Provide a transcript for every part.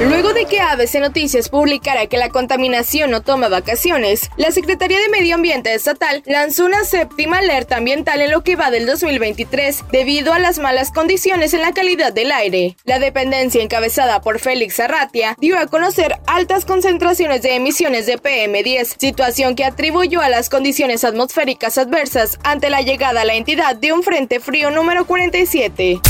Luego de que ABC Noticias publicara que la contaminación no toma vacaciones, la Secretaría de Medio Ambiente Estatal lanzó una séptima alerta ambiental en lo que va del 2023 debido a las malas condiciones en la calidad del aire. La dependencia encabezada por Félix Arratia dio a conocer altas concentraciones de emisiones de PM10, situación que atribuyó a las condiciones atmosféricas adversas ante la llegada a la entidad de un frente frío número 47.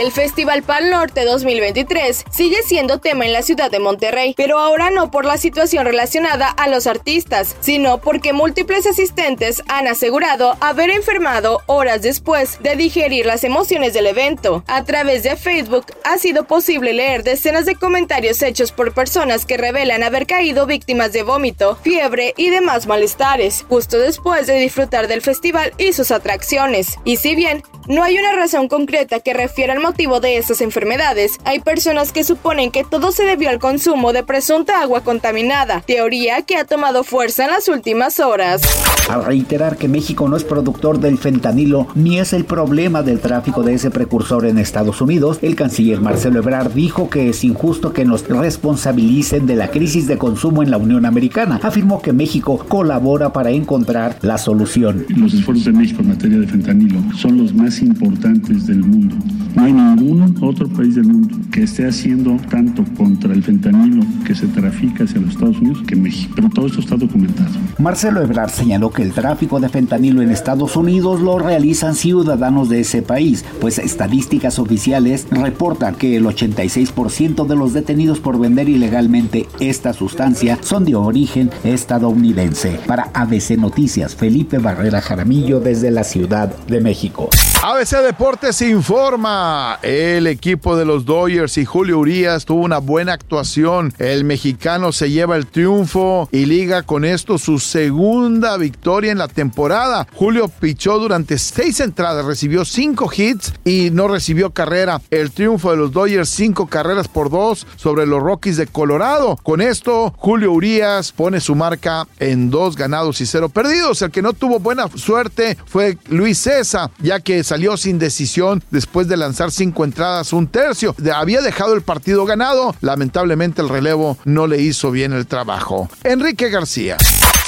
El Festival Pal Norte 2023 sigue siendo tema en la ciudad de Monterrey, pero ahora no por la situación relacionada a los artistas, sino porque múltiples asistentes han asegurado haber enfermado horas después de digerir las emociones del evento. A través de Facebook ha sido posible leer decenas de comentarios hechos por personas que revelan haber caído víctimas de vómito, fiebre y demás malestares, justo después de disfrutar del festival y sus atracciones. Y si bien no hay una razón concreta que refiera al motivo de estas enfermedades. Hay personas que suponen que todo se debió al consumo de presunta agua contaminada, teoría que ha tomado fuerza en las últimas horas. Al reiterar que México no es productor del fentanilo ni es el problema del tráfico de ese precursor en Estados Unidos, el canciller Marcelo Ebrard dijo que es injusto que nos responsabilicen de la crisis de consumo en la Unión Americana. Afirmó que México colabora para encontrar la solución. Los esfuerzos de México en materia de fentanilo son los más importantes del mundo. No hay ningún otro país del mundo que esté haciendo tanto contra el fentanilo que se trafica hacia los Estados Unidos que México. Pero todo esto está documentado. Marcelo Ebrard señaló que el tráfico de fentanilo en Estados Unidos lo realizan ciudadanos de ese país, pues estadísticas oficiales reportan que el 86% de los detenidos por vender ilegalmente esta sustancia son de origen estadounidense. Para ABC Noticias, Felipe Barrera Jaramillo desde la Ciudad de México. ABC Deportes informa. El equipo de los Dodgers y Julio Urias tuvo una buena actuación. El mexicano se lleva el triunfo y liga con esto su segunda victoria en la temporada. Julio pichó durante seis entradas, recibió cinco hits y no recibió carrera. El triunfo de los Dodgers, cinco carreras por dos sobre los Rockies de Colorado. Con esto, Julio Urias pone su marca en dos ganados y cero perdidos. El que no tuvo buena suerte fue Luis César, ya que salió sin decisión después de lanzar cinco entradas, un tercio. Había dejado el partido ganado. Lamentablemente el relevo no le hizo bien el trabajo. Enrique García.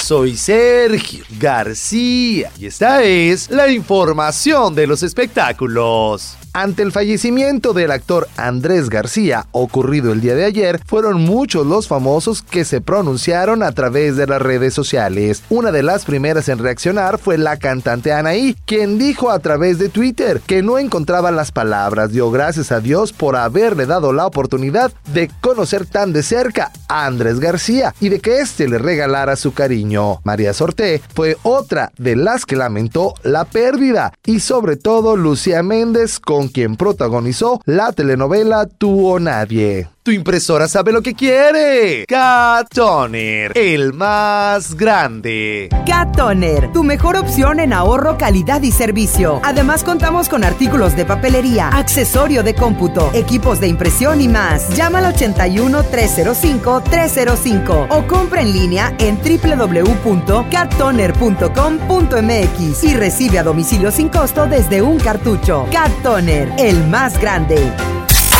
Soy Sergio García y esta es la información de los espectáculos. Ante el fallecimiento del actor Andrés García, ocurrido el día de ayer, fueron muchos los famosos que se pronunciaron a través de las redes sociales. Una de las primeras en reaccionar fue la cantante Anaí, quien dijo a través de Twitter que no encontraba las palabras, dio gracias a Dios por haberle dado la oportunidad de conocer tan de cerca a Andrés García y de que éste le regalara su cariño. María Sorté fue otra de las que lamentó la pérdida y sobre todo Lucía Méndez con quien protagonizó la telenovela Tú o Nadie. Tu impresora sabe lo que quiere. Cat Toner, el más grande. Cat Toner, tu mejor opción en ahorro, calidad y servicio. Además contamos con artículos de papelería, accesorio de cómputo, equipos de impresión y más. Llama al 81 305 305 o compra en línea en www.cattoner.com.mx y recibe a domicilio sin costo desde un cartucho. Cat Toner, el más grande.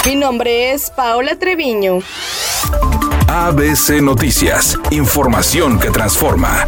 Mi nombre es Paola Treviño. ABC Noticias, información que transforma.